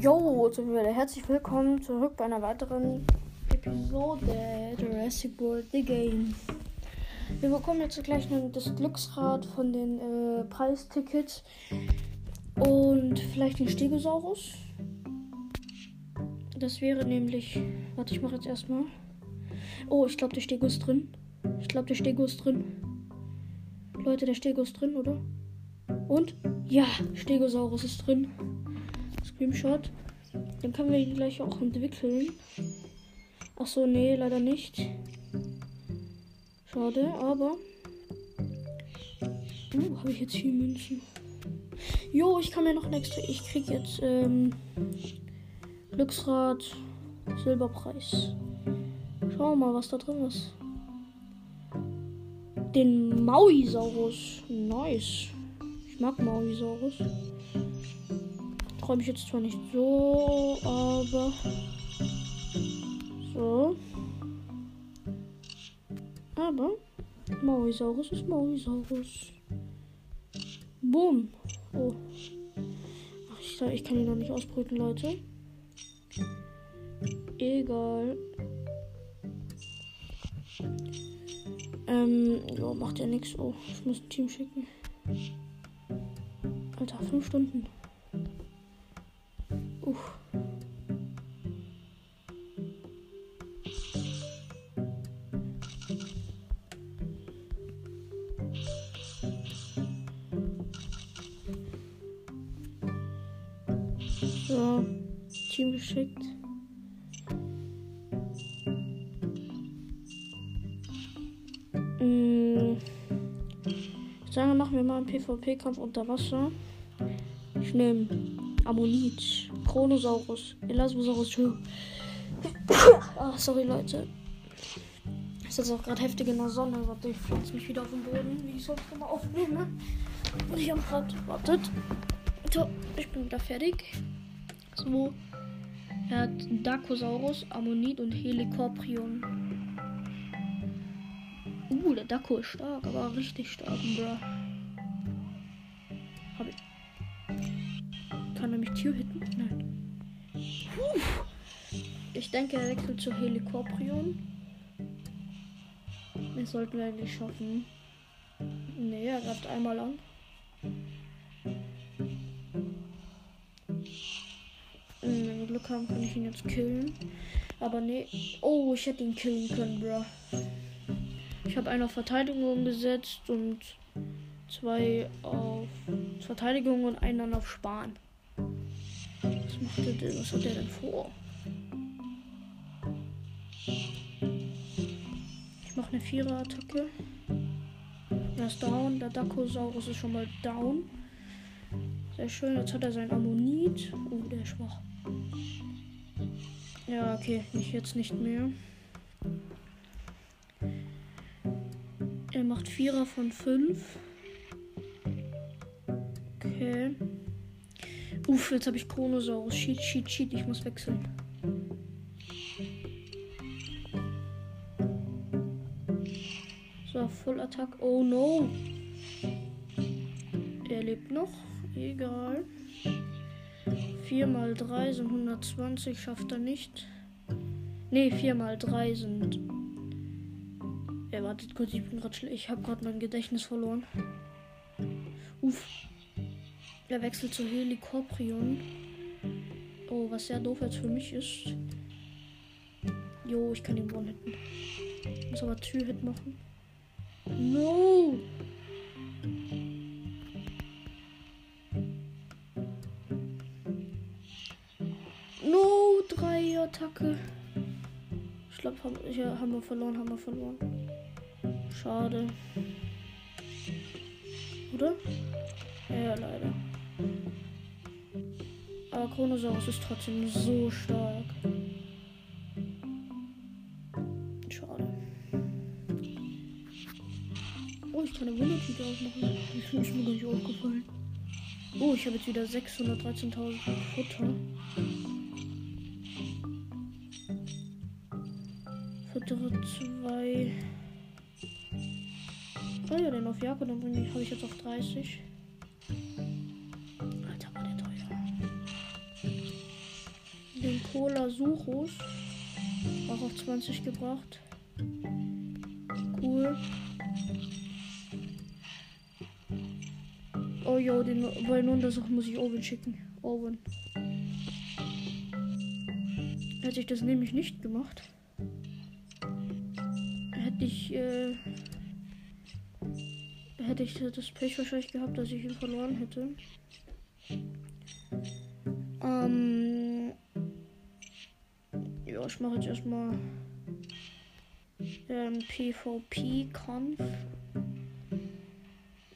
Jo, so wieder herzlich willkommen zurück bei einer weiteren Episode Jurassic World The Game. Wir bekommen jetzt gleich das Glücksrad von den äh, Preistickets und vielleicht den Stegosaurus. Das wäre nämlich. Warte, ich mache jetzt erstmal. Oh, ich glaube, der Stego ist drin. Ich glaube, der Stego ist drin. Leute, der Stego ist drin, oder? Und? Ja, Stegosaurus ist drin. Screenshot. Dann können wir ihn gleich auch entwickeln. Ach so, nee, leider nicht. Schade, aber. Oh, habe ich jetzt vier Münzen. Jo, ich kann mir noch ein extra. Ich krieg jetzt ähm, Glücksrad Silberpreis. Schauen wir mal, was da drin ist. Den Mauisaurus. Nice. Ich mag Mauisaurus. Träume ich jetzt zwar nicht so, aber. So. Aber. Maurisaurus ist Maurisaurus. Boom. Oh. Ach, ich, ich kann ihn noch nicht ausbrüten, Leute. Egal. Ähm, jo, macht ja nichts. Oh, ich muss ein Team schicken. Alter, fünf Stunden. Uff. So, Team geschickt. Mm. Ich sage, machen wir mal einen PvP-Kampf unter Wasser. Ich nehme Ammonit, Chronosaurus, Elasmosaurus. Ah, sorry Leute. Ist jetzt auch gerade heftig in der Sonne. Warte, ich pflanze mich wieder auf den Boden, wie ich sonst immer aufnehme. Und ich habe gerade. Wartet. So, ich bin wieder fertig. So. Er hat Dakosaurus, Ammonit und Helicoprion. Uh, der Dako ist stark, aber richtig stark, bro. Hab ich. Kann er mich Ich denke, er wechselt zu Helicoprion. Das sollten wir eigentlich schaffen. Nee, er greift einmal an. Wenn wir Glück haben, kann ich ihn jetzt killen. Aber nee. Oh, ich hätte ihn killen können, bro. Ich habe einen auf Verteidigung gesetzt und zwei auf Verteidigung und einen dann auf Sparen. Was macht der denn? Was hat der denn vor? Mache eine Vierer-Attacke. Er ist down. Der Dakosaurus ist schon mal down. Sehr schön. Jetzt hat er sein Ammonit. Oh, der ist schwach. Ja, okay. Nicht jetzt nicht mehr. Er macht Vierer von fünf. Okay. Uff, jetzt habe ich Chronosaurus. Cheat, cheat, cheat. Ich muss wechseln. So, Full Attack. Oh no. Er lebt noch. Egal. 4 mal 3 sind 120. Schafft er nicht. Ne, 4 mal 3 sind. Er wartet kurz. Ich bin gerade. Ich habe gerade mein Gedächtnis verloren. Uff. Er wechselt zu Helicoprion. Oh, was sehr doof jetzt für mich ist. Jo, ich kann ihn one-hitten. Muss aber Tür-Hit machen. No! No, drei Attacke. Ich glaube, haben, ja, haben wir verloren, haben wir verloren. Schade. Oder? Ja, leider. Aber Chronosaurus ist trotzdem so stark. Oh, ich kann eine Wundertüte aufmachen. Die ist mir gar nicht aufgefallen. Oh, ich habe jetzt wieder 613.000 Futter. Füttere zwei. Oh ja, den auf Jagd, dann habe ich jetzt auf 30. Alter, war der teuer. Cola Suchus. Auch auf 20 gebracht. Cool. Oh jo, den nun das muss ich Owen schicken. Owen. Hätte ich das nämlich nicht gemacht, hätte ich äh, hätte ich das Pech wahrscheinlich gehabt, dass ich ihn verloren hätte. Ähm, ja, ich mache jetzt erstmal ähm, PvP-Kampf.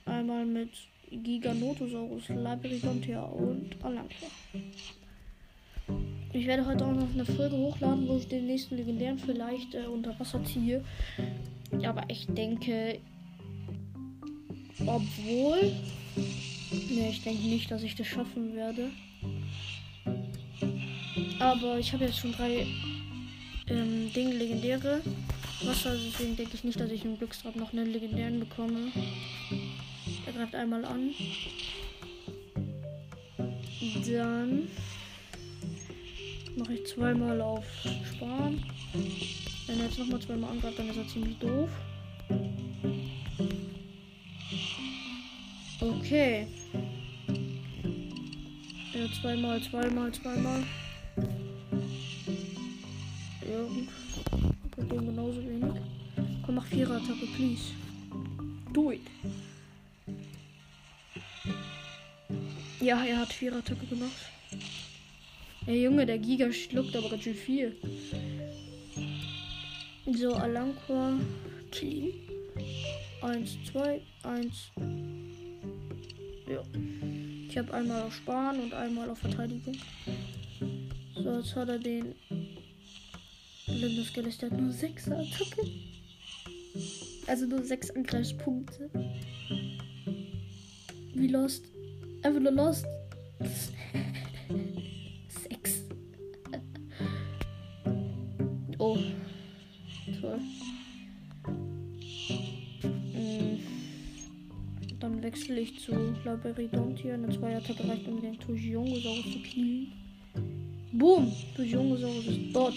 Einmal mit Giganotosaurus, Labyrinthodontia und Alanqa. Ich werde heute auch noch eine Folge hochladen, wo ich den nächsten legendären vielleicht äh, unter Wasser ziehe. Aber ich denke, obwohl. Ne, ich denke nicht, dass ich das schaffen werde. Aber ich habe jetzt schon drei ähm, Dinge legendäre Wasser, deswegen denke ich nicht, dass ich im Glücksrad noch einen legendären bekomme. Greift einmal an. Dann mache ich zweimal auf Sparen. Wenn er jetzt nochmal zweimal angreift, dann ist er ziemlich doof. Okay. Ja, zweimal, zweimal, zweimal. Ja, gut. Bei dem genauso wenig. Komm, mach Vierer-Attacke, please. Do it. Ja, er hat Vierer-Attacke gemacht. Ey, Junge, der Giga schluckt aber ganz schön viel. So, Alanqua. Clean. Eins, zwei, eins. Ja. Ich habe einmal auf Sparen und einmal auf Verteidigung. So, jetzt hat er den Limbus der hat nur 6 Attacke. Also nur 6 Angriffspunkte. Wie lost. Einfach nur lost. 6. oh. Toll. Mm. Dann wechsle ich zu Labyrinthia. Eine Zweiattacke reicht, um den Tujiongosaurus zu killen. Boom! Tujiongosaurus ist dort.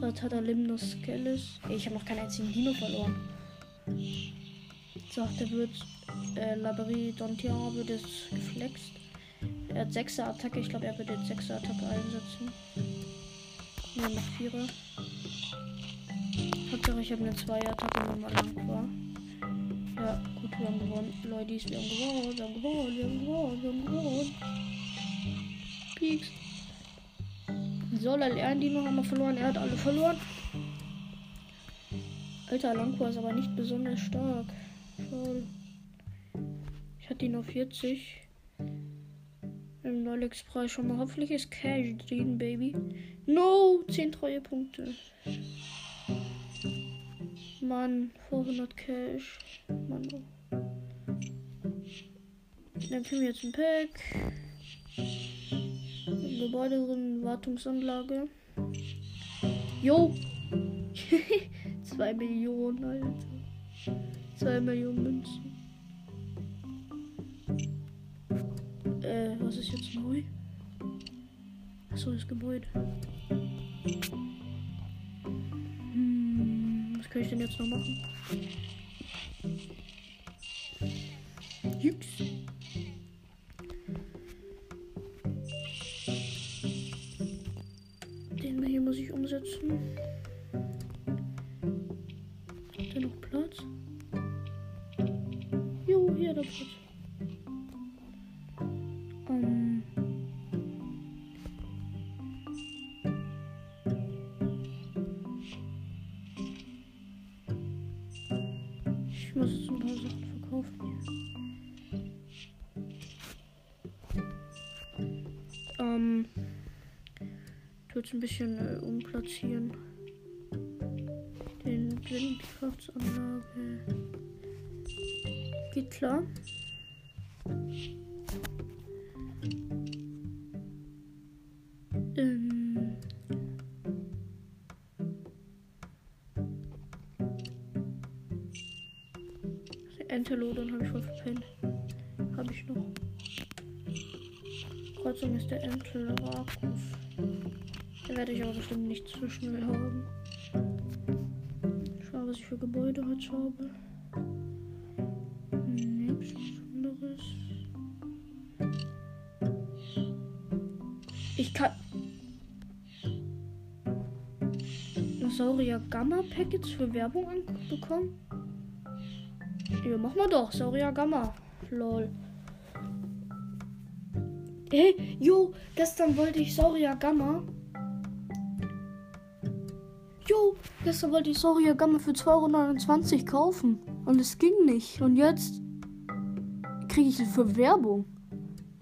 Dort hat er Limnos Skellis. Ich habe noch keinen einzigen Dino verloren. So, der wird äh, Labyrinthia wird jetzt geflext. Er hat 6er Attacke. Ich glaube, er wird jetzt 6er Attacke einsetzen. Nur noch 4er. Hauptsache, ich habe eine 2er Attacke nochmal war. Ja, gut, wir haben gewonnen. Leute, wir haben gewonnen, wir haben gewonnen, wir haben gewonnen, wir haben gewonnen. Peaks. Soll er lernen, die noch einmal verloren. Er hat alle verloren. Alter, Lanko ist aber nicht besonders stark. Voll. Auf 40. Im Neulex-Preis schon mal. Hoffentlich ist Cash drin, Baby. No! 10 treue Punkte. Mann, 400 Cash. Mann. Dann kriegen wir jetzt ein Pack. Gebäude drin, Wartungsanlage. Jo! 2 Millionen, Alter. 2 Millionen Münzen. Äh, was ist jetzt neu? Achso, das Gebäude. Hm, was kann ich denn jetzt noch machen? Jux. Ein bisschen äh, umplatzieren. Den Windkraftsanlage. Geht klar. Ähm. Enterlodon habe ich voll verpennt. Habe ich noch. Kreuzung ist der Entelracus. Den werde ich aber bestimmt nicht zu schnell haben. Schau, was ich für Gebäude heute habe. Nichts anderes. Ich kann. Saurier Gamma Packets für Werbung bekommen? Ja, mach mal doch. Saurier Gamma. Lol. Hey, jo, gestern wollte ich Saurier Gamma. Gestern wollte ich Saurier Gamma für 229 kaufen. Und es ging nicht. Und jetzt kriege ich es für Werbung.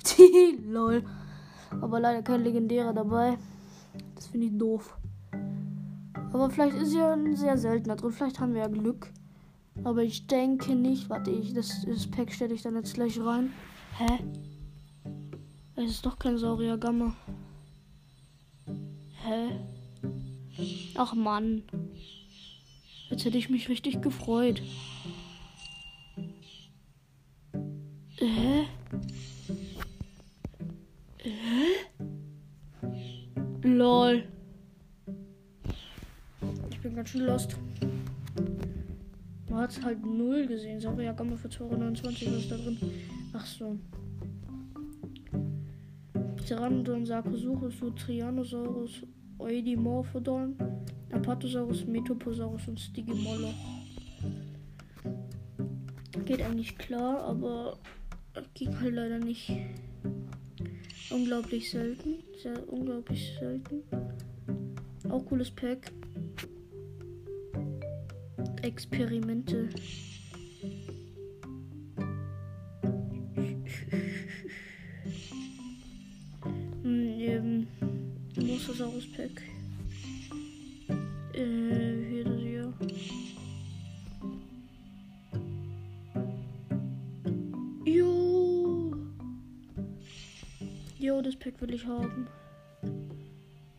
Lol. Aber leider kein legendärer dabei. Das finde ich doof. Aber vielleicht ist ja ein sehr seltener drin. Vielleicht haben wir ja Glück. Aber ich denke nicht. Warte, ich, das, das Pack stelle ich dann jetzt gleich rein. Hä? Es ist doch kein Saurier Gamma. Hä? Ach Mann. Jetzt hätte ich mich richtig gefreut. Hä? Hä? Lol bin ganz schön lost. Man hat halt null gesehen. Sorry, ja, Gamma für 229, was da drin? Ach so. Pteranodon, Sarcosuchus, Trianosaurus, Eudimorphodon, Apatosaurus, Metoposaurus und Stigimoloch. Geht eigentlich klar, aber ging halt leider nicht. Unglaublich selten. Sehr unglaublich selten. Auch cooles Pack. Experimente. Mosasaurus Pack. Äh, hier das hier. Jo. Jo, das Pack will ich haben.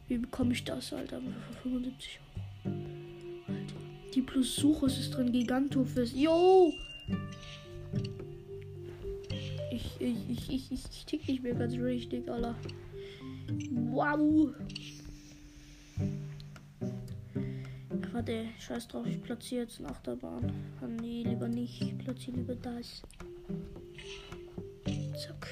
Wie bekomme ich das, Alter? Für 75 Euro. Die Plus-Suchus ist drin. Gigantophis. Ich, ich, ich, ich, ich, ich tick nicht mehr ganz richtig, Alter. Wow! Warte, scheiß drauf, ich platziere jetzt eine Achterbahn. Ah, nee, lieber nicht. Ich platziere lieber das. Zack.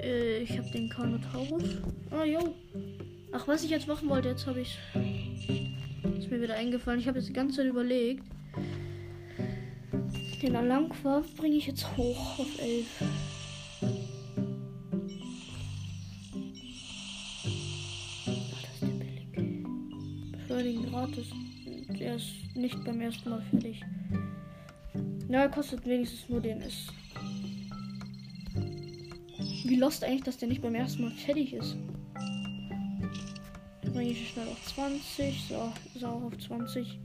Äh, ich habe den Carnotaurus. Ah, jo. Ach, was ich jetzt machen wollte, jetzt habe ich. Ist mir wieder eingefallen. Ich habe jetzt die ganze Zeit überlegt. Den Alanqua bringe ich jetzt hoch auf 11. Beschleunigen gratis. Der ist nicht beim ersten Mal fertig. Na, er kostet wenigstens nur den S. Wie lost eigentlich, dass der nicht beim ersten Mal fertig ist bringe ich schnell auf 20. So, so auf 20.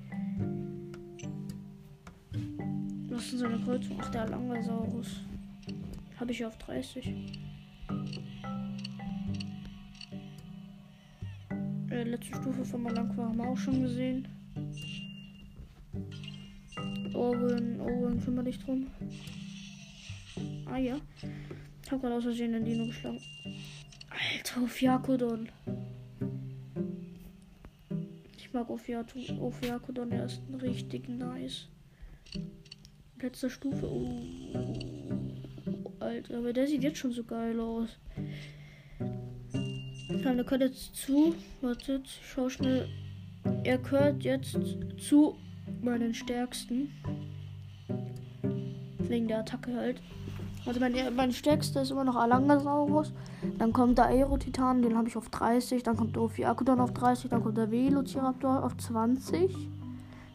Was ist denn seine Kreuzung? Ach, der Langosaurus. Habe ich auf 30. Äh, letzte Stufe von Malangua haben wir auch schon gesehen. Owen, Owen, kümmere dich drum. Ah ja. Ich habe gerade aus Versehen den Dino geschlagen. Alter, auf Yakodon. Ich mag Ophiakodon, der ist richtig nice. Letzte Stufe. Oh, Alter, aber der sieht jetzt schon so geil aus. Dann, der gehört jetzt zu. Wartet, schau schnell. Er gehört jetzt zu meinen stärksten. Wegen der Attacke halt. Also mein, mein stärkster ist immer noch Alangasaurus. Dann kommt der Aerotitan, den habe ich auf 30. Dann kommt der Ophiakodon auf 30. Dann kommt der Velociraptor auf 20.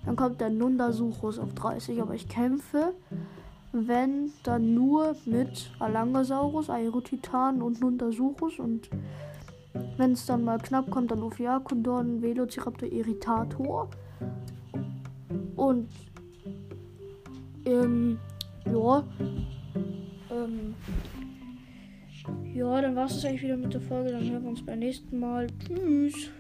Dann kommt der Nundasuchus auf 30. Aber ich kämpfe, wenn dann nur mit Alangasaurus, Aerotitan und Nundasuchus. Und wenn es dann mal knapp kommt, dann Ophiakodon, Velociraptor, Irritator. Und ähm, ja, ähm, ja, dann war es eigentlich wieder mit der Folge. Dann hören wir uns beim nächsten Mal. Tschüss.